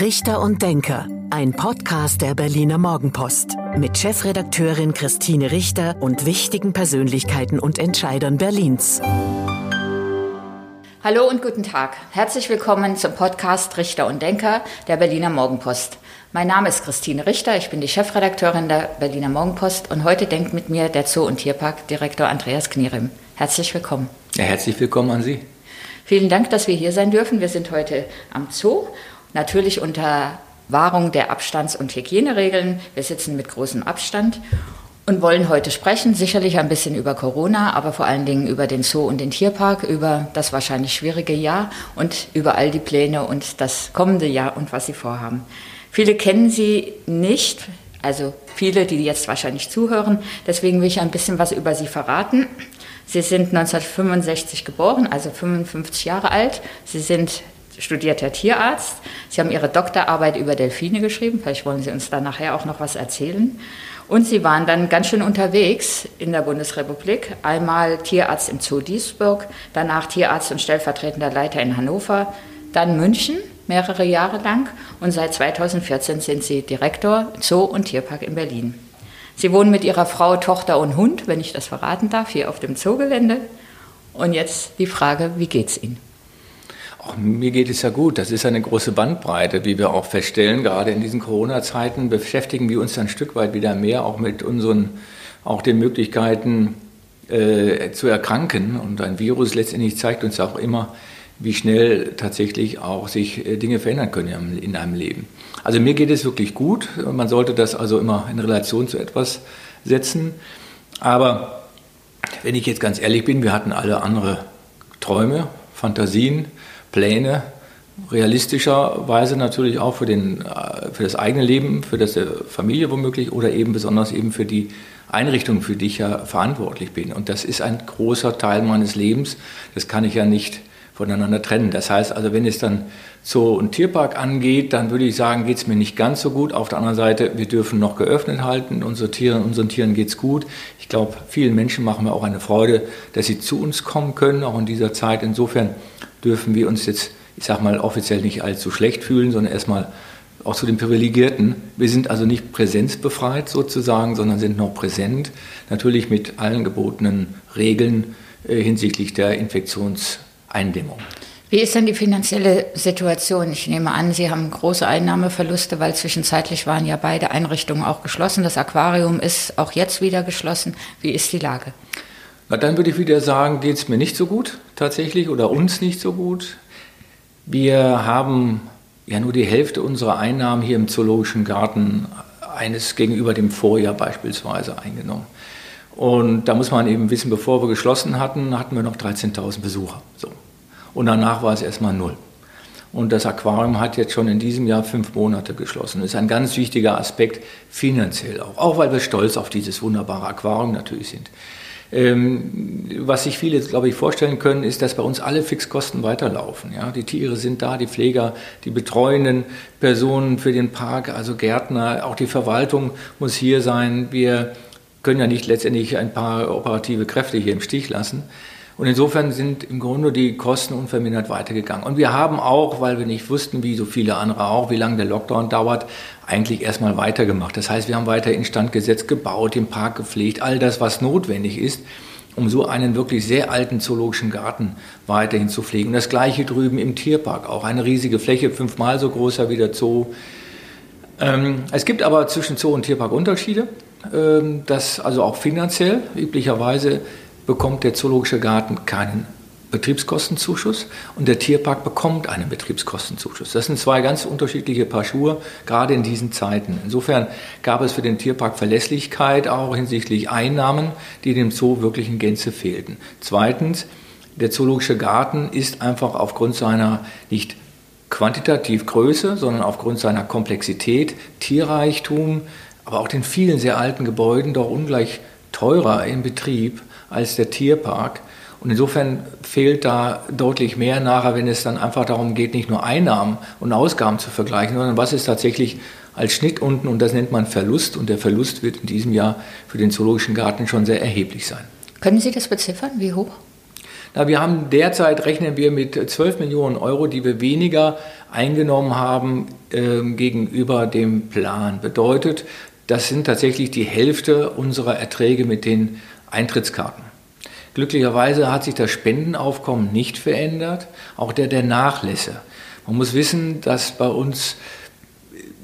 Richter und Denker, ein Podcast der Berliner Morgenpost mit Chefredakteurin Christine Richter und wichtigen Persönlichkeiten und Entscheidern Berlins. Hallo und guten Tag. Herzlich willkommen zum Podcast Richter und Denker der Berliner Morgenpost. Mein Name ist Christine Richter, ich bin die Chefredakteurin der Berliner Morgenpost und heute denkt mit mir der Zoo- und Tierparkdirektor Andreas Knierim. Herzlich willkommen. Ja, herzlich willkommen an Sie. Vielen Dank, dass wir hier sein dürfen. Wir sind heute am Zoo Natürlich unter Wahrung der Abstands- und Hygieneregeln. Wir sitzen mit großem Abstand und wollen heute sprechen, sicherlich ein bisschen über Corona, aber vor allen Dingen über den Zoo und den Tierpark, über das wahrscheinlich schwierige Jahr und über all die Pläne und das kommende Jahr und was Sie vorhaben. Viele kennen Sie nicht, also viele, die jetzt wahrscheinlich zuhören. Deswegen will ich ein bisschen was über Sie verraten. Sie sind 1965 geboren, also 55 Jahre alt. Sie sind studierter Tierarzt. Sie haben Ihre Doktorarbeit über Delfine geschrieben. Vielleicht wollen Sie uns da nachher auch noch was erzählen. Und Sie waren dann ganz schön unterwegs in der Bundesrepublik. Einmal Tierarzt im Zoo Duisburg, danach Tierarzt und stellvertretender Leiter in Hannover, dann München mehrere Jahre lang und seit 2014 sind Sie Direktor Zoo und Tierpark in Berlin. Sie wohnen mit Ihrer Frau, Tochter und Hund, wenn ich das verraten darf, hier auf dem Zoogelände. Und jetzt die Frage, wie geht's Ihnen? Auch mir geht es ja gut. Das ist eine große Bandbreite, wie wir auch feststellen. Gerade in diesen Corona-Zeiten beschäftigen wir uns ein Stück weit wieder mehr auch mit unseren, auch den Möglichkeiten äh, zu erkranken. Und ein Virus letztendlich zeigt uns auch immer, wie schnell tatsächlich auch sich äh, Dinge verändern können in einem Leben. Also mir geht es wirklich gut. Man sollte das also immer in Relation zu etwas setzen. Aber wenn ich jetzt ganz ehrlich bin, wir hatten alle andere Träume, Fantasien, Pläne, realistischerweise natürlich auch für, den, äh, für das eigene Leben, für das Familie womöglich oder eben besonders eben für die Einrichtung, für die ich ja verantwortlich bin. Und das ist ein großer Teil meines Lebens. Das kann ich ja nicht voneinander trennen. Das heißt also, wenn es dann Zoo und Tierpark angeht, dann würde ich sagen, geht es mir nicht ganz so gut. Auf der anderen Seite, wir dürfen noch geöffnet halten. Unsere Tiere, unseren Tieren geht es gut. Ich glaube, vielen Menschen machen wir auch eine Freude, dass sie zu uns kommen können, auch in dieser Zeit. Insofern dürfen wir uns jetzt, ich sage mal, offiziell nicht allzu schlecht fühlen, sondern erstmal auch zu den Privilegierten. Wir sind also nicht präsenzbefreit sozusagen, sondern sind noch präsent, natürlich mit allen gebotenen Regeln äh, hinsichtlich der Infektionseindämmung. Wie ist denn die finanzielle Situation? Ich nehme an, Sie haben große Einnahmeverluste, weil zwischenzeitlich waren ja beide Einrichtungen auch geschlossen. Das Aquarium ist auch jetzt wieder geschlossen. Wie ist die Lage? Na, dann würde ich wieder sagen, geht es mir nicht so gut tatsächlich oder uns nicht so gut. Wir haben ja nur die Hälfte unserer Einnahmen hier im Zoologischen Garten eines gegenüber dem Vorjahr beispielsweise eingenommen. Und da muss man eben wissen, bevor wir geschlossen hatten, hatten wir noch 13.000 Besucher. So. Und danach war es erstmal null. Und das Aquarium hat jetzt schon in diesem Jahr fünf Monate geschlossen. Das ist ein ganz wichtiger Aspekt finanziell auch. Auch weil wir stolz auf dieses wunderbare Aquarium natürlich sind. Ähm, was sich viele, glaube ich, vorstellen können, ist, dass bei uns alle Fixkosten weiterlaufen. Ja? Die Tiere sind da, die Pfleger, die betreuenden Personen für den Park, also Gärtner, auch die Verwaltung muss hier sein. Wir können ja nicht letztendlich ein paar operative Kräfte hier im Stich lassen. Und insofern sind im Grunde die Kosten unvermindert weitergegangen. Und wir haben auch, weil wir nicht wussten, wie so viele andere auch, wie lange der Lockdown dauert, eigentlich erstmal weitergemacht. Das heißt, wir haben weiter instand gesetzt, gebaut, den Park gepflegt, all das, was notwendig ist, um so einen wirklich sehr alten zoologischen Garten weiterhin zu pflegen. Und das gleiche drüben im Tierpark auch. Eine riesige Fläche, fünfmal so großer wie der Zoo. Ähm, es gibt aber zwischen Zoo und Tierpark Unterschiede. Ähm, das also auch finanziell üblicherweise bekommt der Zoologische Garten keinen Betriebskostenzuschuss und der Tierpark bekommt einen Betriebskostenzuschuss. Das sind zwei ganz unterschiedliche Paar Schuhe, gerade in diesen Zeiten. Insofern gab es für den Tierpark Verlässlichkeit auch hinsichtlich Einnahmen, die dem Zoo wirklich in Gänze fehlten. Zweitens, der Zoologische Garten ist einfach aufgrund seiner nicht quantitativ Größe, sondern aufgrund seiner Komplexität, Tierreichtum, aber auch den vielen sehr alten Gebäuden doch ungleich teurer im Betrieb als der Tierpark. Und insofern fehlt da deutlich mehr nachher, wenn es dann einfach darum geht, nicht nur Einnahmen und Ausgaben zu vergleichen, sondern was ist tatsächlich als Schnitt unten und das nennt man Verlust und der Verlust wird in diesem Jahr für den Zoologischen Garten schon sehr erheblich sein. Können Sie das beziffern? Wie hoch? Na, wir haben derzeit, rechnen wir mit 12 Millionen Euro, die wir weniger eingenommen haben äh, gegenüber dem Plan. Bedeutet, das sind tatsächlich die Hälfte unserer Erträge mit den Eintrittskarten. Glücklicherweise hat sich das Spendenaufkommen nicht verändert, auch der der Nachlässe. Man muss wissen, dass bei uns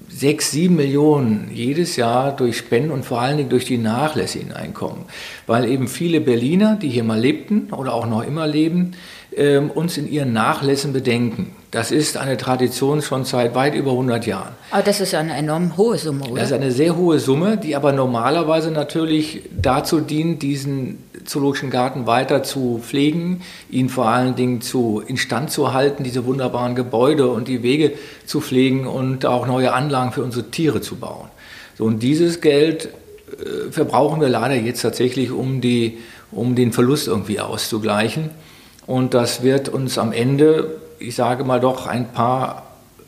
sechs, sieben Millionen jedes Jahr durch Spenden und vor allen Dingen durch die Nachlässe hineinkommen, weil eben viele Berliner, die hier mal lebten oder auch noch immer leben, ähm, uns in ihren Nachlässen bedenken. Das ist eine Tradition schon seit weit über 100 Jahren. Aber das ist eine enorm hohe Summe, oder? Das ist eine sehr hohe Summe, die aber normalerweise natürlich dazu dient, diesen Zoologischen Garten weiter zu pflegen, ihn vor allen Dingen zu instand zu halten, diese wunderbaren Gebäude und die Wege zu pflegen und auch neue Anlagen für unsere Tiere zu bauen. So, und dieses Geld äh, verbrauchen wir leider jetzt tatsächlich, um, die, um den Verlust irgendwie auszugleichen. Und das wird uns am Ende, ich sage mal doch, ein paar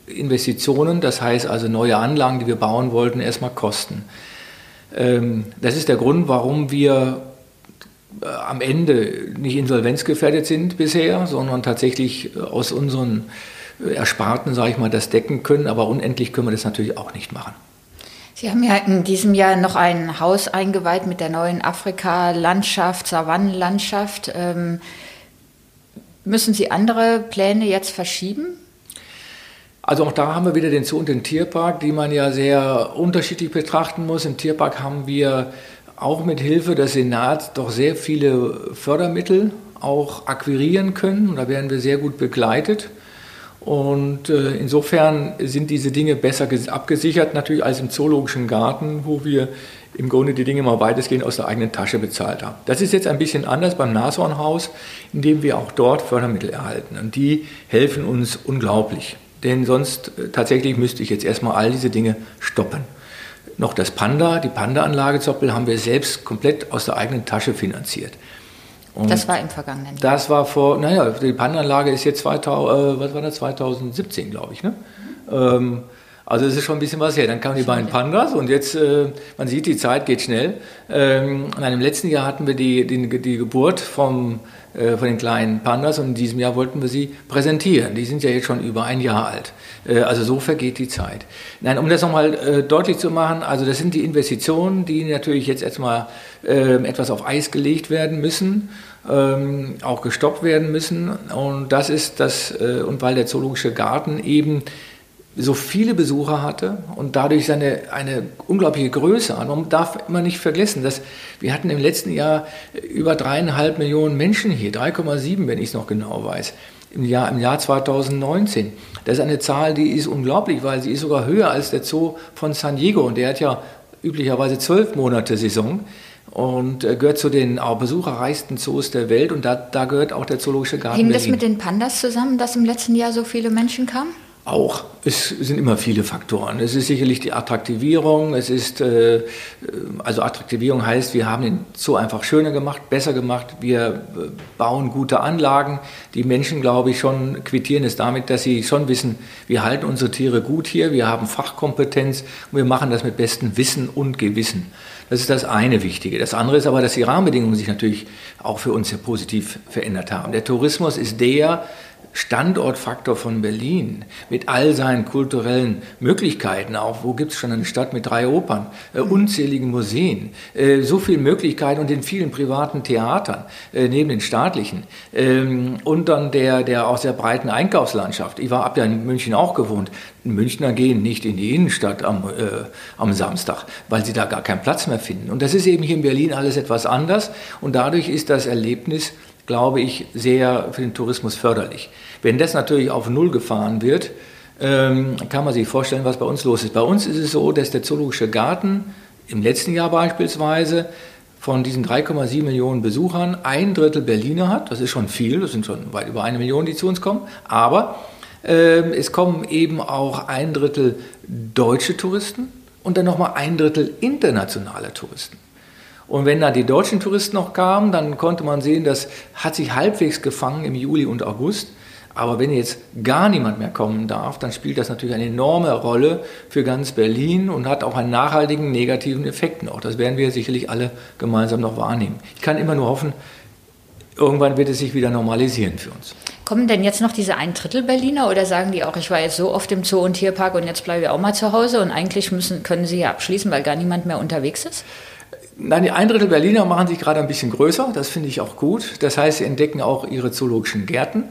Investitionen, das heißt also neue Anlagen, die wir bauen wollten, erstmal kosten. Ähm, das ist der Grund, warum wir äh, am Ende nicht insolvenzgefährdet sind bisher, sondern tatsächlich äh, aus unseren äh, Ersparten, sage ich mal, das decken können. Aber unendlich können wir das natürlich auch nicht machen. Sie haben ja in diesem Jahr noch ein Haus eingeweiht mit der neuen Afrika-Landschaft, Savannenlandschaft. Ähm, Müssen Sie andere Pläne jetzt verschieben? Also auch da haben wir wieder den Zoo und den Tierpark, die man ja sehr unterschiedlich betrachten muss. Im Tierpark haben wir auch mit Hilfe des Senats doch sehr viele Fördermittel auch akquirieren können. Da werden wir sehr gut begleitet. Und äh, insofern sind diese Dinge besser abgesichert natürlich als im Zoologischen Garten, wo wir im Grunde die Dinge mal weitestgehend aus der eigenen Tasche bezahlt haben. Das ist jetzt ein bisschen anders beim Nashornhaus, indem wir auch dort Fördermittel erhalten. Und die helfen uns unglaublich. Denn sonst äh, tatsächlich müsste ich jetzt erstmal all diese Dinge stoppen. Noch das Panda, die Panda-Anlage Zoppel haben wir selbst komplett aus der eigenen Tasche finanziert. Und das war im vergangenen Jahr. Das war vor, naja, die Panda-Anlage ist jetzt 2000, äh, was war das, 2017, glaube ich. Ne? Mhm. Ähm, also es ist schon ein bisschen was her. Dann kamen die beiden Pandas und jetzt, äh, man sieht, die Zeit geht schnell. Ähm, in einem letzten Jahr hatten wir die, die, die Geburt vom, äh, von den kleinen Pandas und in diesem Jahr wollten wir sie präsentieren. Die sind ja jetzt schon über ein Jahr alt. Äh, also so vergeht die Zeit. Nein, um das nochmal äh, deutlich zu machen, also das sind die Investitionen, die natürlich jetzt erstmal ähm, etwas auf Eis gelegt werden müssen. Ähm, auch gestoppt werden müssen. Und das ist das, äh, und weil der Zoologische Garten eben so viele Besucher hatte und dadurch seine, eine unglaubliche Größe an. Man darf immer nicht vergessen, dass wir hatten im letzten Jahr über dreieinhalb Millionen Menschen hier, 3,7, wenn ich es noch genau weiß, im Jahr, im Jahr 2019. Das ist eine Zahl, die ist unglaublich, weil sie ist sogar höher als der Zoo von San Diego und der hat ja üblicherweise zwölf Monate Saison und gehört zu den auch besucherreichsten Zoos der Welt und da, da gehört auch der Zoologische Garten. Hing das mit den Pandas zusammen, dass im letzten Jahr so viele Menschen kamen? Auch. Es sind immer viele Faktoren. Es ist sicherlich die Attraktivierung. Es ist, äh, also Attraktivierung heißt, wir haben den Zoo einfach schöner gemacht, besser gemacht. Wir äh, bauen gute Anlagen. Die Menschen, glaube ich, schon quittieren es damit, dass sie schon wissen, wir halten unsere Tiere gut hier, wir haben Fachkompetenz und wir machen das mit bestem Wissen und Gewissen. Das ist das eine Wichtige. Das andere ist aber, dass die Rahmenbedingungen sich natürlich auch für uns sehr positiv verändert haben. Der Tourismus ist der, Standortfaktor von Berlin mit all seinen kulturellen Möglichkeiten, auch wo gibt es schon eine Stadt mit drei Opern, äh, unzähligen Museen, äh, so viele Möglichkeiten und den vielen privaten Theatern äh, neben den staatlichen ähm, und dann der, der auch sehr breiten Einkaufslandschaft. Ich war ab ja in München auch gewohnt. Münchner gehen nicht in die Innenstadt am, äh, am Samstag, weil sie da gar keinen Platz mehr finden. Und das ist eben hier in Berlin alles etwas anders und dadurch ist das Erlebnis glaube ich, sehr für den Tourismus förderlich. Wenn das natürlich auf Null gefahren wird, ähm, kann man sich vorstellen, was bei uns los ist. Bei uns ist es so, dass der Zoologische Garten im letzten Jahr beispielsweise von diesen 3,7 Millionen Besuchern ein Drittel Berliner hat. Das ist schon viel, das sind schon weit über eine Million, die zu uns kommen. Aber äh, es kommen eben auch ein Drittel deutsche Touristen und dann nochmal ein Drittel internationale Touristen. Und wenn dann die deutschen Touristen noch kamen, dann konnte man sehen, das hat sich halbwegs gefangen im Juli und August. Aber wenn jetzt gar niemand mehr kommen darf, dann spielt das natürlich eine enorme Rolle für ganz Berlin und hat auch einen nachhaltigen negativen Effekt noch. Das werden wir sicherlich alle gemeinsam noch wahrnehmen. Ich kann immer nur hoffen, irgendwann wird es sich wieder normalisieren für uns. Kommen denn jetzt noch diese ein Drittel Berliner oder sagen die auch, ich war jetzt so oft im Zoo und Tierpark und jetzt bleibe ich auch mal zu Hause und eigentlich müssen, können sie ja abschließen, weil gar niemand mehr unterwegs ist? Nein, die ein Drittel Berliner machen sich gerade ein bisschen größer, das finde ich auch gut. Das heißt, sie entdecken auch ihre zoologischen Gärten.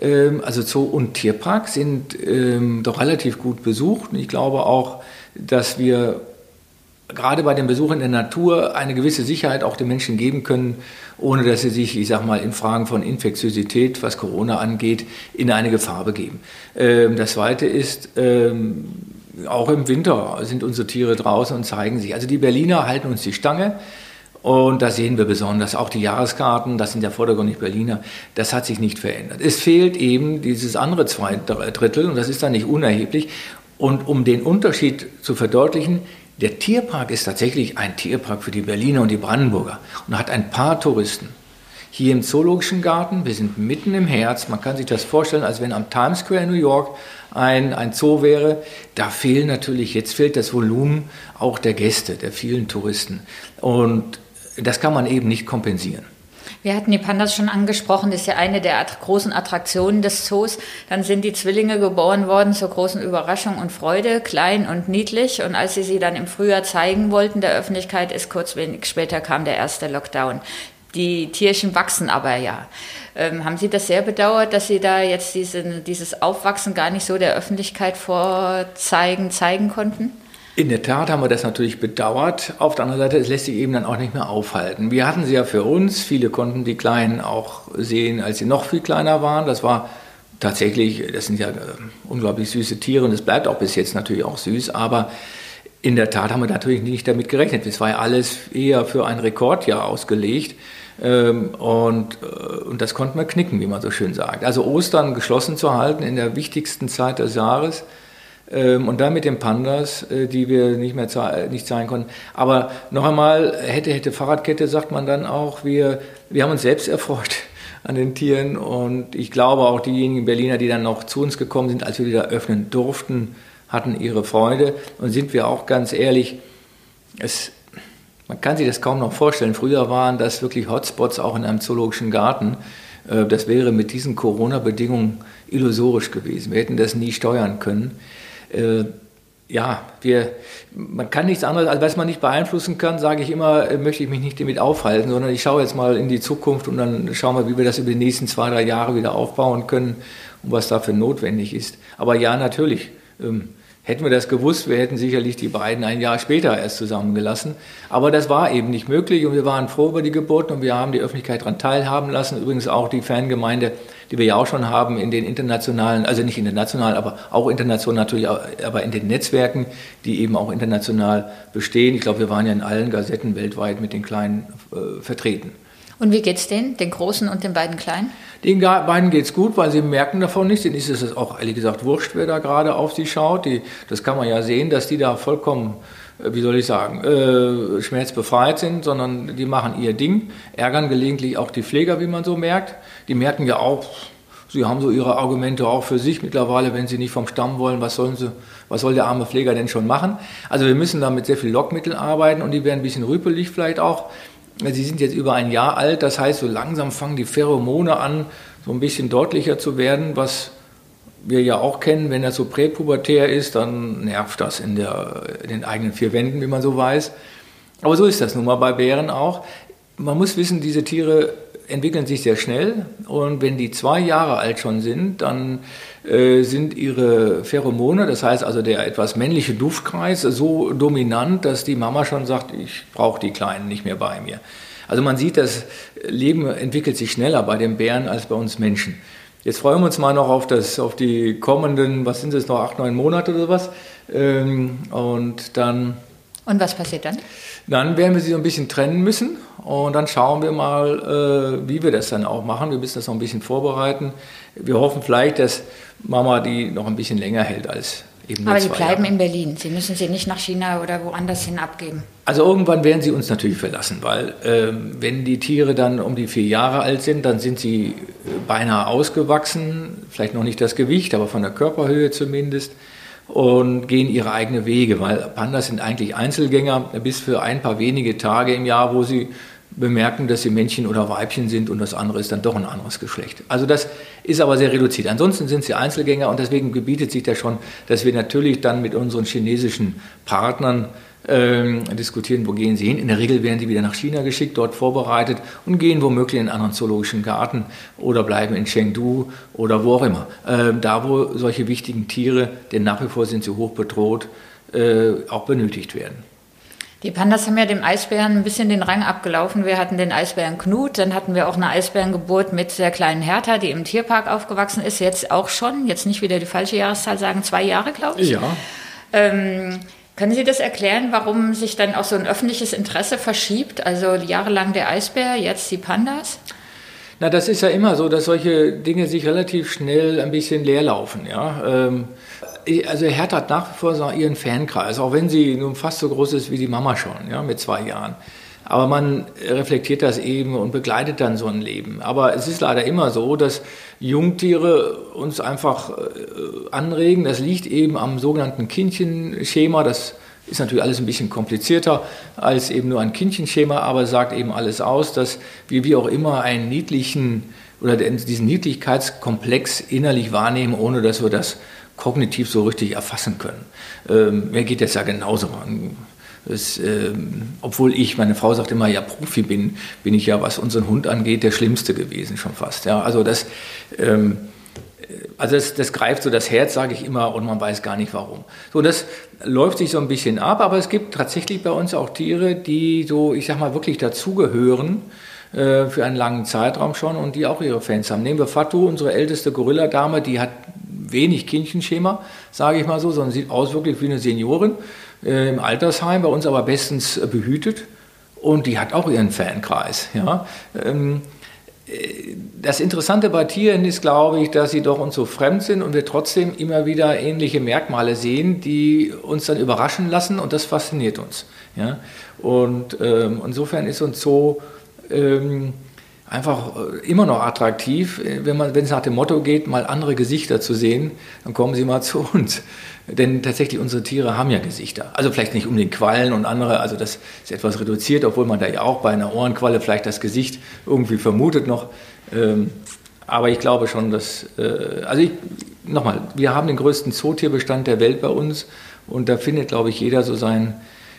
Ähm, also Zoo und Tierpark sind ähm, doch relativ gut besucht. Ich glaube auch, dass wir gerade bei den Besuchen in der Natur eine gewisse Sicherheit auch den Menschen geben können, ohne dass sie sich, ich sag mal, in Fragen von Infektiosität, was Corona angeht, in eine Gefahr begeben. Ähm, das Zweite ist, auch im Winter sind unsere Tiere draußen und zeigen sich. Also die Berliner halten uns die Stange. Und da sehen wir besonders auch die Jahreskarten, das sind ja vordergründig Berliner, das hat sich nicht verändert. Es fehlt eben dieses andere zwei Drittel und das ist dann nicht unerheblich. Und um den Unterschied zu verdeutlichen, der Tierpark ist tatsächlich ein Tierpark für die Berliner und die Brandenburger und hat ein paar Touristen. Hier im Zoologischen Garten, wir sind mitten im Herz, man kann sich das vorstellen, als wenn am Times Square in New York ein, ein Zoo wäre. Da fehlen natürlich, jetzt fehlt das Volumen auch der Gäste, der vielen Touristen. Und das kann man eben nicht kompensieren. Wir hatten die Pandas schon angesprochen, das ist ja eine der großen Attraktionen des Zoos. Dann sind die Zwillinge geboren worden zur großen Überraschung und Freude, klein und niedlich. Und als sie sie dann im Frühjahr zeigen wollten der Öffentlichkeit, ist kurz wenig später kam der erste Lockdown. Die Tierchen wachsen aber ja. Ähm, haben Sie das sehr bedauert, dass Sie da jetzt diese, dieses Aufwachsen gar nicht so der Öffentlichkeit vorzeigen, zeigen konnten? In der Tat haben wir das natürlich bedauert. Auf der anderen Seite, es lässt sich eben dann auch nicht mehr aufhalten. Wir hatten sie ja für uns. Viele konnten die Kleinen auch sehen, als sie noch viel kleiner waren. Das war tatsächlich, das sind ja äh, unglaublich süße Tiere und es bleibt auch bis jetzt natürlich auch süß. Aber in der Tat haben wir natürlich nicht damit gerechnet. Es war ja alles eher für ein Rekordjahr ausgelegt. Ähm, und, äh, und das konnten wir knicken, wie man so schön sagt. Also Ostern geschlossen zu halten in der wichtigsten Zeit des Jahres ähm, und dann mit den Pandas, äh, die wir nicht mehr nicht zahlen konnten. Aber noch einmal, hätte, hätte Fahrradkette, sagt man dann auch, wir, wir haben uns selbst erfreut an den Tieren und ich glaube auch diejenigen Berliner, die dann noch zu uns gekommen sind, als wir wieder öffnen durften, hatten ihre Freude und sind wir auch ganz ehrlich, es, man kann sich das kaum noch vorstellen. Früher waren das wirklich Hotspots auch in einem zoologischen Garten. Äh, das wäre mit diesen Corona-Bedingungen illusorisch gewesen. Wir hätten das nie steuern können äh, ja, wir, man kann nichts anderes, als was man nicht beeinflussen kann, sage ich immer, äh, möchte ich mich nicht damit aufhalten, sondern ich schaue jetzt mal in die Zukunft und dann schauen wir, wie wir das über die nächsten zwei, drei Jahre wieder aufbauen können und was dafür notwendig ist. Aber ja, natürlich. Hätten wir das gewusst, wir hätten sicherlich die beiden ein Jahr später erst zusammengelassen. Aber das war eben nicht möglich und wir waren froh über die Geburt und wir haben die Öffentlichkeit daran teilhaben lassen. Übrigens auch die Fangemeinde, die wir ja auch schon haben in den internationalen, also nicht international, aber auch international natürlich, aber in den Netzwerken, die eben auch international bestehen. Ich glaube, wir waren ja in allen Gazetten weltweit mit den Kleinen äh, vertreten. Und wie geht's denen, den Großen und den beiden Kleinen? Den beiden geht's gut, weil sie merken davon nichts. Denen ist es auch ehrlich gesagt wurscht, wer da gerade auf sie schaut. Die, das kann man ja sehen, dass die da vollkommen, äh, wie soll ich sagen, äh, schmerzbefreit sind, sondern die machen ihr Ding, ärgern gelegentlich auch die Pfleger, wie man so merkt. Die merken ja auch, sie haben so ihre Argumente auch für sich mittlerweile, wenn sie nicht vom Stamm wollen, was sollen sie, was soll der arme Pfleger denn schon machen? Also wir müssen da mit sehr viel Lockmittel arbeiten und die werden ein bisschen rüpelig vielleicht auch. Sie sind jetzt über ein Jahr alt, das heißt, so langsam fangen die Pheromone an, so ein bisschen deutlicher zu werden, was wir ja auch kennen, wenn er so präpubertär ist, dann nervt das in, der, in den eigenen vier Wänden, wie man so weiß. Aber so ist das nun mal bei Bären auch. Man muss wissen, diese Tiere entwickeln sich sehr schnell und wenn die zwei Jahre alt schon sind, dann äh, sind ihre Pheromone, das heißt also der etwas männliche Duftkreis, so dominant, dass die Mama schon sagt, ich brauche die Kleinen nicht mehr bei mir. Also man sieht, das Leben entwickelt sich schneller bei den Bären als bei uns Menschen. Jetzt freuen wir uns mal noch auf, das, auf die kommenden, was sind es noch, acht, neun Monate oder was. Ähm, und dann. Und was passiert dann? Dann werden wir sie so ein bisschen trennen müssen und dann schauen wir mal, äh, wie wir das dann auch machen. Wir müssen das noch ein bisschen vorbereiten. Wir hoffen vielleicht, dass Mama die noch ein bisschen länger hält als eben Aber sie bleiben Jahre. in Berlin. Sie müssen sie nicht nach China oder woanders hin abgeben. Also irgendwann werden sie uns natürlich verlassen, weil äh, wenn die Tiere dann um die vier Jahre alt sind, dann sind sie äh, beinahe ausgewachsen, vielleicht noch nicht das Gewicht, aber von der Körperhöhe zumindest und gehen ihre eigenen Wege, weil Pandas sind eigentlich Einzelgänger bis für ein paar wenige Tage im Jahr, wo sie bemerken, dass sie Männchen oder Weibchen sind und das andere ist dann doch ein anderes Geschlecht. Also das ist aber sehr reduziert. Ansonsten sind sie Einzelgänger und deswegen gebietet sich das schon, dass wir natürlich dann mit unseren chinesischen Partnern ähm, diskutieren, wo gehen sie hin. In der Regel werden sie wieder nach China geschickt, dort vorbereitet und gehen womöglich in einen anderen zoologischen Garten oder bleiben in Chengdu oder wo auch immer. Ähm, da, wo solche wichtigen Tiere, denn nach wie vor sind sie hoch bedroht, äh, auch benötigt werden. Die Pandas haben ja dem Eisbären ein bisschen den Rang abgelaufen. Wir hatten den Eisbären Knut, dann hatten wir auch eine Eisbärengeburt mit der kleinen Hertha, die im Tierpark aufgewachsen ist. Jetzt auch schon, jetzt nicht wieder die falsche Jahreszahl sagen, zwei Jahre, glaube ich. Ja. Ähm, können Sie das erklären, warum sich dann auch so ein öffentliches Interesse verschiebt? Also jahrelang der Eisbär, jetzt die Pandas? Na, das ist ja immer so, dass solche Dinge sich relativ schnell ein bisschen leerlaufen. Ja? Ähm, also Hertha hat nach wie vor ihren Fankreis, auch wenn sie nun fast so groß ist wie die Mama schon, ja, mit zwei Jahren. Aber man reflektiert das eben und begleitet dann so ein Leben. Aber es ist leider immer so, dass Jungtiere uns einfach äh, anregen. Das liegt eben am sogenannten Kindchenschema. Das ist natürlich alles ein bisschen komplizierter als eben nur ein Kindchenschema, aber sagt eben alles aus, dass wir wie auch immer einen niedlichen oder diesen Niedlichkeitskomplex innerlich wahrnehmen, ohne dass wir das kognitiv so richtig erfassen können. Ähm, mir geht das ja genauso. Es, ähm, obwohl ich, meine Frau sagt immer, ja, Profi bin, bin ich ja, was unseren Hund angeht, der Schlimmste gewesen schon fast. Ja, also das, ähm, also das, das, greift so das Herz, sage ich immer, und man weiß gar nicht warum. So, das läuft sich so ein bisschen ab, aber es gibt tatsächlich bei uns auch Tiere, die so, ich sag mal, wirklich dazugehören äh, für einen langen Zeitraum schon und die auch ihre Fans haben. Nehmen wir Fatou, unsere älteste Gorilla-Dame, die hat wenig Kindchenschema, sage ich mal so, sondern sieht aus wirklich wie eine Seniorin äh, im Altersheim, bei uns aber bestens äh, behütet. Und die hat auch ihren Fankreis. Ja. Ähm, äh, das Interessante bei Tieren ist, glaube ich, dass sie doch uns so fremd sind und wir trotzdem immer wieder ähnliche Merkmale sehen, die uns dann überraschen lassen und das fasziniert uns. Ja? Und ähm, insofern ist uns so ähm, einfach äh, immer noch attraktiv, äh, wenn, man, wenn es nach dem Motto geht, mal andere Gesichter zu sehen, dann kommen Sie mal zu uns. Denn tatsächlich unsere Tiere haben ja Gesichter. Also vielleicht nicht um den Quallen und andere, also das ist etwas reduziert, obwohl man da ja auch bei einer Ohrenqualle vielleicht das Gesicht irgendwie vermutet noch. Ähm, aber ich glaube schon, dass, äh, also ich, nochmal, wir haben den größten Zootierbestand der Welt bei uns und da findet, glaube ich, jeder so sein,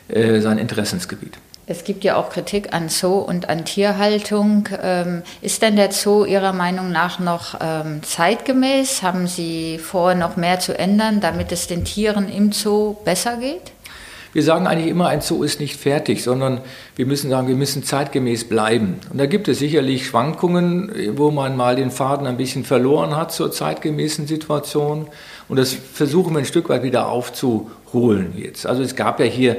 sein Interessensgebiet. Es gibt ja auch Kritik an Zoo und an Tierhaltung. Ähm, ist denn der Zoo Ihrer Meinung nach noch ähm, zeitgemäß? Haben Sie vor, noch mehr zu ändern, damit es den Tieren im Zoo besser geht? Wir sagen eigentlich immer, ein Zoo ist nicht fertig, sondern wir müssen sagen, wir müssen zeitgemäß bleiben. Und da gibt es sicherlich Schwankungen, wo man mal den Faden ein bisschen verloren hat zur zeitgemäßen Situation. Und das versuchen wir ein Stück weit wieder aufzuholen jetzt. Also es gab ja hier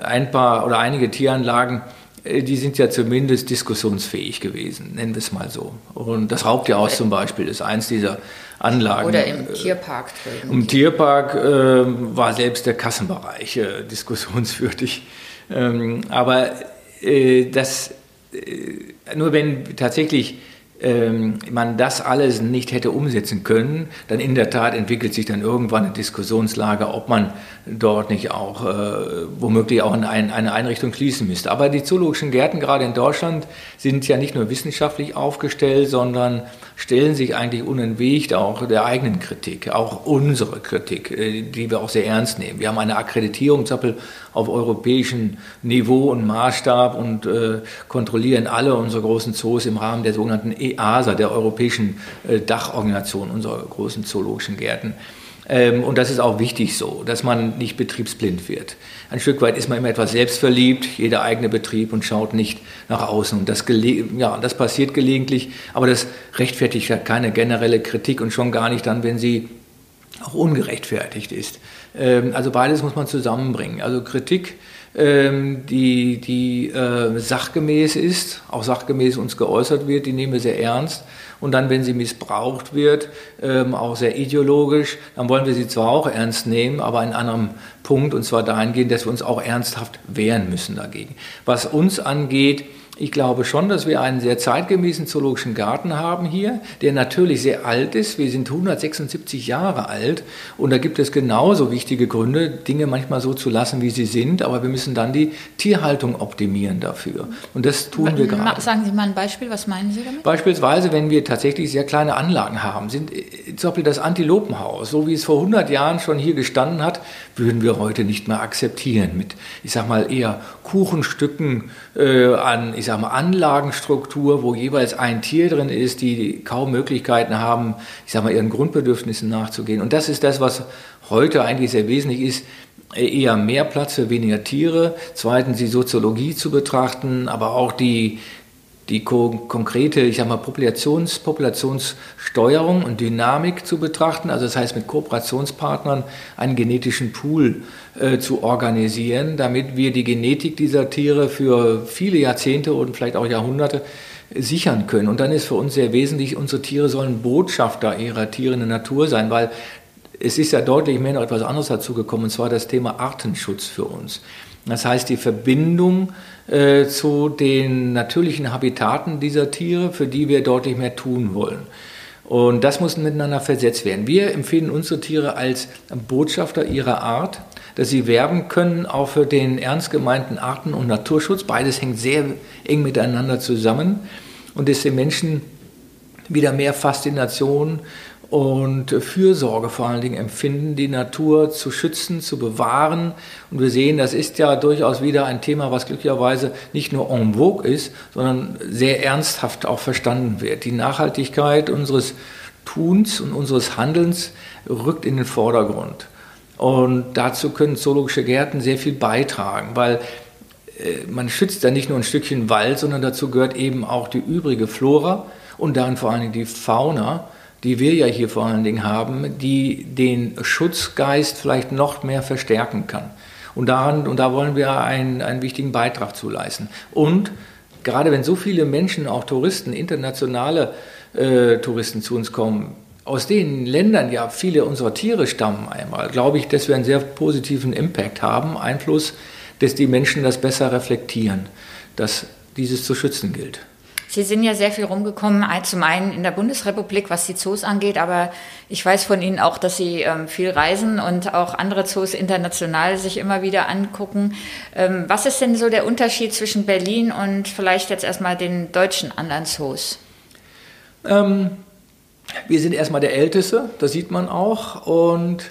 ein paar oder einige Tieranlagen, äh, die sind ja zumindest diskussionsfähig gewesen, nennen wir es mal so. Und das Raubtierhaus zum Beispiel ist eins dieser Anlagen. Oder im Tierpark drin. Im Tierpark äh, war selbst der Kassenbereich äh, diskussionswürdig. Ähm, aber äh, das, äh, nur wenn tatsächlich ähm, man das alles nicht hätte umsetzen können, dann in der Tat entwickelt sich dann irgendwann eine Diskussionslage, ob man dort nicht auch äh, womöglich auch eine, eine Einrichtung schließen müsste. Aber die zoologischen Gärten gerade in Deutschland sind ja nicht nur wissenschaftlich aufgestellt, sondern stellen sich eigentlich unentwegt auch der eigenen Kritik, auch unsere Kritik, äh, die wir auch sehr ernst nehmen. Wir haben eine Akkreditierung auf europäischem Niveau und Maßstab und äh, kontrollieren alle unsere großen Zoos im Rahmen der sogenannten EASA, der europäischen äh, Dachorganisation unserer großen zoologischen Gärten. Ähm, und das ist auch wichtig so, dass man nicht betriebsblind wird. Ein Stück weit ist man immer etwas selbstverliebt, jeder eigene Betrieb und schaut nicht nach außen. Und das, ja, das passiert gelegentlich, aber das rechtfertigt ja keine generelle Kritik und schon gar nicht dann, wenn sie auch ungerechtfertigt ist. Ähm, also beides muss man zusammenbringen. Also Kritik, die, die äh, sachgemäß ist, auch sachgemäß uns geäußert wird, die nehmen wir sehr ernst und dann, wenn sie missbraucht wird, ähm, auch sehr ideologisch, dann wollen wir sie zwar auch ernst nehmen, aber in einem Punkt, und zwar dahingehend, dass wir uns auch ernsthaft wehren müssen dagegen. Was uns angeht, Ich glaube schon, dass wir einen sehr zeitgemäßen zoologischen Garten haben hier, der natürlich sehr alt ist. Wir sind 176 Jahre alt und da gibt es genauso wichtige Gründe, Dinge manchmal so zu lassen, wie sie sind, aber wir müssen dann die Tierhaltung optimieren dafür. Und das tun wir gerade. Sagen Sie mal ein Beispiel, was meinen Sie damit? Beispielsweise, wenn wir tatsächlich sehr kleine Anlagen haben, sind äh, zum Beispiel das Antilopenhaus, so wie es vor 100 Jahren schon hier gestanden hat, würden wir heute nicht mehr akzeptieren mit, ich sag mal, eher Kuchenstücken äh, an, ich sag mal, Anlagenstruktur, wo jeweils ein Tier drin ist, die kaum Möglichkeiten haben, ich sag mal, ihren Grundbedürfnissen nachzugehen. Und das ist das, was heute eigentlich sehr wesentlich ist, eher mehr Platz für weniger Tiere, zweitens die Soziologie zu betrachten, aber auch die, die konkrete, ich sag mal, Populations, Populationssteuerung und Dynamik zu betrachten, also das heißt mit Kooperationspartnern einen genetischen Pool äh, zu organisieren, damit wir die Genetik dieser Tiere für viele Jahrzehnte und vielleicht auch Jahrhunderte sichern können. Und dann ist für uns sehr wesentlich, unsere Tiere sollen Botschafter ihrer Tiere in der Natur sein, weil es ist ja deutlich mehr noch etwas anderes dazu gekommen, und zwar das Thema Artenschutz für uns. Das heißt, die Verbindung äh, zu den natürlichen Habitaten dieser Tiere, für die wir deutlich mehr tun wollen. Und das muss miteinander versetzt werden. Wir empfehlen unsere Tiere als Botschafter ihrer Art, dass sie werben können auch für den ernst gemeinten Arten- und Naturschutz. Beides hängt sehr eng miteinander zusammen und dass die Menschen wieder mehr Faszination und Fürsorge vor allen Dingen empfinden, die Natur zu schützen, zu bewahren. Und wir sehen, das ist ja durchaus wieder ein Thema, was glücklicherweise nicht nur en vogue ist, sondern sehr ernsthaft auch verstanden wird. Die Nachhaltigkeit unseres Tuns und unseres Handelns rückt in den Vordergrund. Und dazu können zoologische Gärten sehr viel beitragen, weil äh, man schützt ja nicht nur ein Stückchen Wald, sondern dazu gehört eben auch die übrige Flora und dann vor allen Dingen die Fauna die wir ja hier vor allen Dingen haben, die den Schutzgeist vielleicht noch mehr verstärken kann. Und, daran, und da wollen wir einen, einen wichtigen Beitrag zu leisten. Und gerade wenn so viele Menschen, auch Touristen, internationale äh, Touristen zu uns kommen, aus den Ländern ja viele unserer Tiere stammen einmal, glaube ich, dass wir einen sehr positiven Impact haben, Einfluss, dass die Menschen das besser reflektieren, dass dieses zu schützen gilt. Sie sind ja sehr viel rumgekommen, zum einen in der Bundesrepublik, was die Zoos angeht, aber ich weiß von Ihnen auch, dass Sie ähm, viel reisen und auch andere Zoos international sich immer wieder angucken. Ähm, was ist denn so der Unterschied zwischen Berlin und vielleicht jetzt erstmal den deutschen anderen Zoos? Ähm, wir sind erstmal der Älteste, das sieht man auch. Und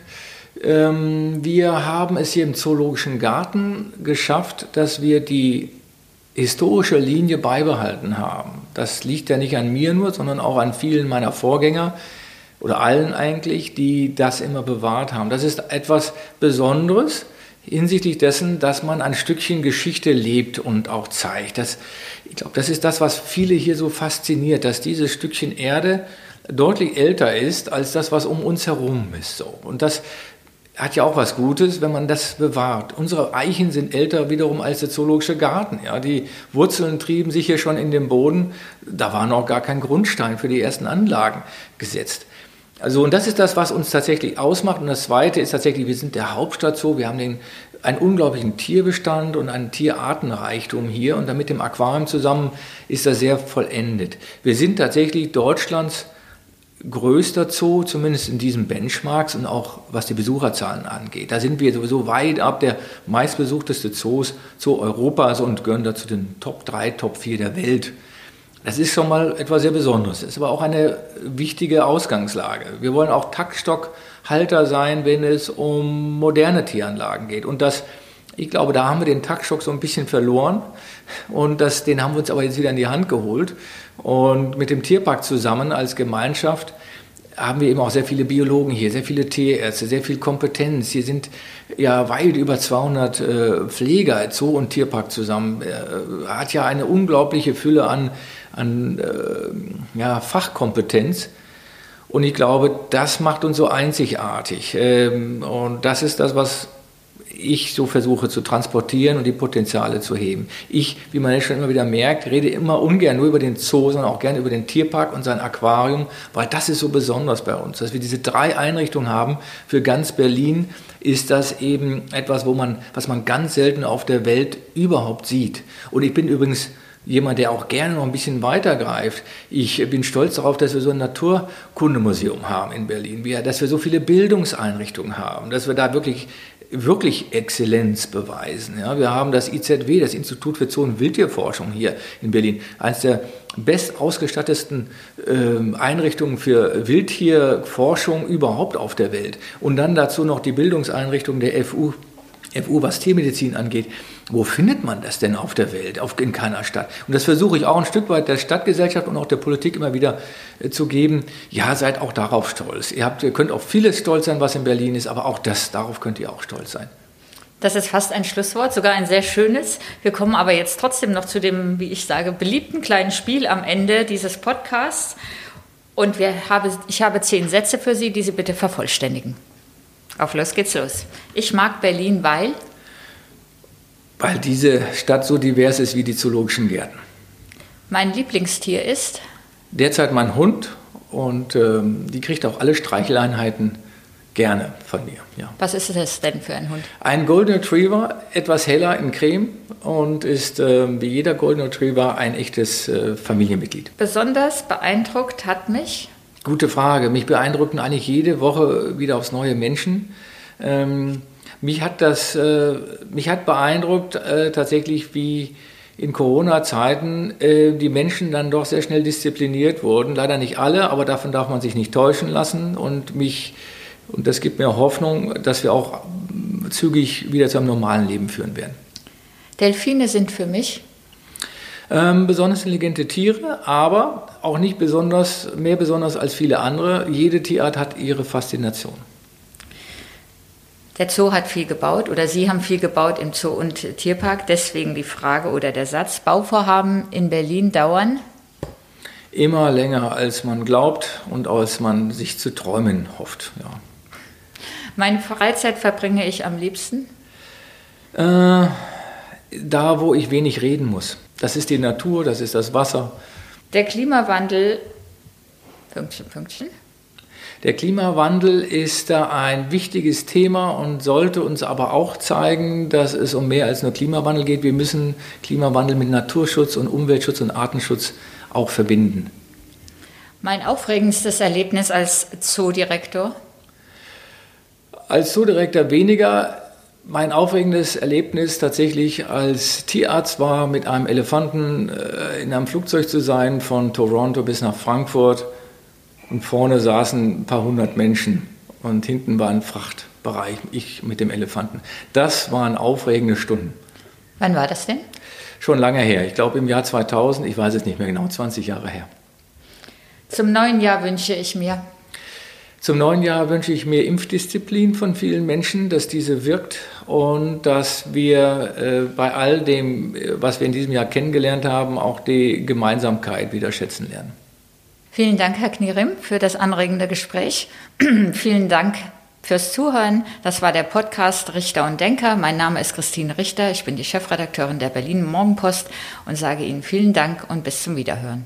ähm, wir haben es hier im Zoologischen Garten geschafft, dass wir die historische Linie beibehalten haben. Das liegt ja nicht an mir nur, sondern auch an vielen meiner Vorgänger oder allen eigentlich, die das immer bewahrt haben. Das ist etwas Besonderes hinsichtlich dessen, dass man ein Stückchen Geschichte lebt und auch zeigt. Das, ich glaube, das ist das, was viele hier so fasziniert, dass dieses Stückchen Erde deutlich älter ist als das, was um uns herum ist. So. Und das hat ja auch was Gutes, wenn man das bewahrt. Unsere Eichen sind älter wiederum als der zoologische Garten. Ja, die Wurzeln trieben sich hier schon in den Boden. Da war noch gar kein Grundstein für die ersten Anlagen gesetzt. Also, und das ist das, was uns tatsächlich ausmacht. Und das Zweite ist tatsächlich, wir sind der Hauptstadt so. Wir haben den, einen unglaublichen Tierbestand und einen Tierartenreichtum hier. Und dann mit dem Aquarium zusammen ist das sehr vollendet. Wir sind tatsächlich Deutschlands größter Zoo, zumindest in diesen Benchmarks und auch was die Besucherzahlen angeht. Da sind wir sowieso weit ab der meistbesuchteste Zoos Zoo Europas und gehören dazu den Top 3, Top 4 der Welt. Das ist schon mal etwas sehr Besonderes. Das ist aber auch eine wichtige Ausgangslage. Wir wollen auch Taktstockhalter sein, wenn es um moderne Tieranlagen geht. Und das, ich glaube, da haben wir den Taktstock so ein bisschen verloren. Und das, den haben wir uns aber jetzt wieder in die Hand geholt. Und mit dem Tierpark zusammen als Gemeinschaft haben wir eben auch sehr viele Biologen hier, sehr viele Tierärzte, sehr viel Kompetenz. Hier sind ja weit über 200 äh, Pfleger, Zoo und Tierpark zusammen. Äh, hat ja eine unglaubliche Fülle an, an äh, ja, Fachkompetenz. Und ich glaube, das macht uns so einzigartig. Ähm, und das ist das, was ich so versuche zu transportieren und die Potenziale zu heben. Ich, wie man jetzt schon immer wieder merkt, rede immer ungern nur über den Zoo, sondern auch gerne über den Tierpark und sein Aquarium, weil das ist so besonders bei uns. Dass wir diese drei Einrichtungen haben für ganz Berlin, ist das eben etwas, wo man, was man ganz selten auf der Welt überhaupt sieht. Und ich bin übrigens jemand, der auch gerne noch ein bisschen weitergreift. Ich bin stolz darauf, dass wir so ein Naturkundemuseum haben in Berlin, dass wir so viele Bildungseinrichtungen haben, dass wir da wirklich wirklich Exzellenz beweisen. Ja, wir haben das IZW, das Institut für Zoo- und Wildtierforschung hier in Berlin, eines der best ausgestattetesten äh, Einrichtungen für Wildtierforschung überhaupt auf der Welt. Und dann dazu noch die Bildungseinrichtung der FU, FU was Tiermedizin angeht. Wo findet man das denn auf der Welt, auf, in keiner Stadt? Und das versuche ich auch ein Stück weit der Stadtgesellschaft und auch der Politik immer wieder äh, zu geben. Ja, seid auch darauf stolz. Ihr, habt, ihr könnt auf vieles stolz sein, was in Berlin ist, aber auch das, darauf könnt ihr auch stolz sein. Das ist fast ein Schlusswort, sogar ein sehr schönes. Wir kommen aber jetzt trotzdem noch zu dem, wie ich sage, beliebten kleinen Spiel am Ende dieses Podcasts. Und wir habe, ich habe zehn Sätze für Sie, die Sie bitte vervollständigen. Auf los geht's los. Ich mag Berlin, weil weil diese Stadt so divers ist wie die zoologischen Gärten. Mein Lieblingstier ist? Derzeit mein Hund und ähm, die kriegt auch alle Streicheleinheiten gerne von mir. Ja. Was ist das denn für ein Hund? Ein Golden Retriever, etwas heller in Creme und ist äh, wie jeder Golden Retriever ein echtes äh, Familienmitglied. Besonders beeindruckt hat mich? Gute Frage. Mich beeindrucken eigentlich jede Woche wieder aufs neue Menschen. Ähm, mich hat das, äh, mich hat beeindruckt äh, tatsächlich, wie in Corona-Zeiten äh, die Menschen dann doch sehr schnell diszipliniert wurden. Leider nicht alle, aber davon darf man sich nicht täuschen lassen. Und mich, und das gibt mir Hoffnung, dass wir auch zügig wieder zu einem normalen Leben führen werden. Delfine sind für mich ähm, besonders intelligente Tiere, aber auch nicht besonders, mehr besonders als viele andere. Jede Tierart hat ihre Faszination. Der Zoo hat viel gebaut oder Sie haben viel gebaut im Zoo und Tierpark. Deswegen die Frage oder der Satz, Bauvorhaben in Berlin dauern? Immer länger, als man glaubt und als man sich zu träumen hofft. Ja. Meine Freizeit verbringe ich am liebsten? Äh, da, wo ich wenig reden muss. Das ist die Natur, das ist das Wasser. Der Klimawandel, Pünktchen, Pünktchen. Der Klimawandel ist da ein wichtiges Thema und sollte uns aber auch zeigen, dass es um mehr als nur Klimawandel geht. Wir müssen Klimawandel mit Naturschutz und Umweltschutz und Artenschutz auch verbinden. Mein aufregendstes Erlebnis als Zoodirektor? Als Zoodirektor weniger. Mein aufregendes Erlebnis tatsächlich als Tierarzt war, mit einem Elefanten äh, in einem Flugzeug zu sein, von Toronto bis nach Frankfurt und vorne saßen ein paar hundert Menschen und hinten war ein Frachtbereich, ich mit dem Elefanten. Das waren aufregende Stunden. Wann war das denn? Schon lange her. Ich glaube im Jahr 2000, ich weiß es nicht mehr genau, 20 Jahre her. Zum neuen Jahr wünsche ich mir. Zum neuen Jahr wünsche ich mir Impfdisziplin von vielen Menschen, dass diese wirkt und dass wir äh, bei all dem, äh, was wir in diesem Jahr kennengelernt haben, auch die Gemeinsamkeit wieder schätzen lernen. Vielen Dank, Herr Knierim, für das anregende Gespräch. Vielen Dank fürs Zuhören. Das war der Podcast Richter und Denker. Mein Name ist Christine Richter. Ich bin die Chefredakteurin der Berlin Morgenpost und sage Ihnen vielen Dank und bis zum Wiederhören.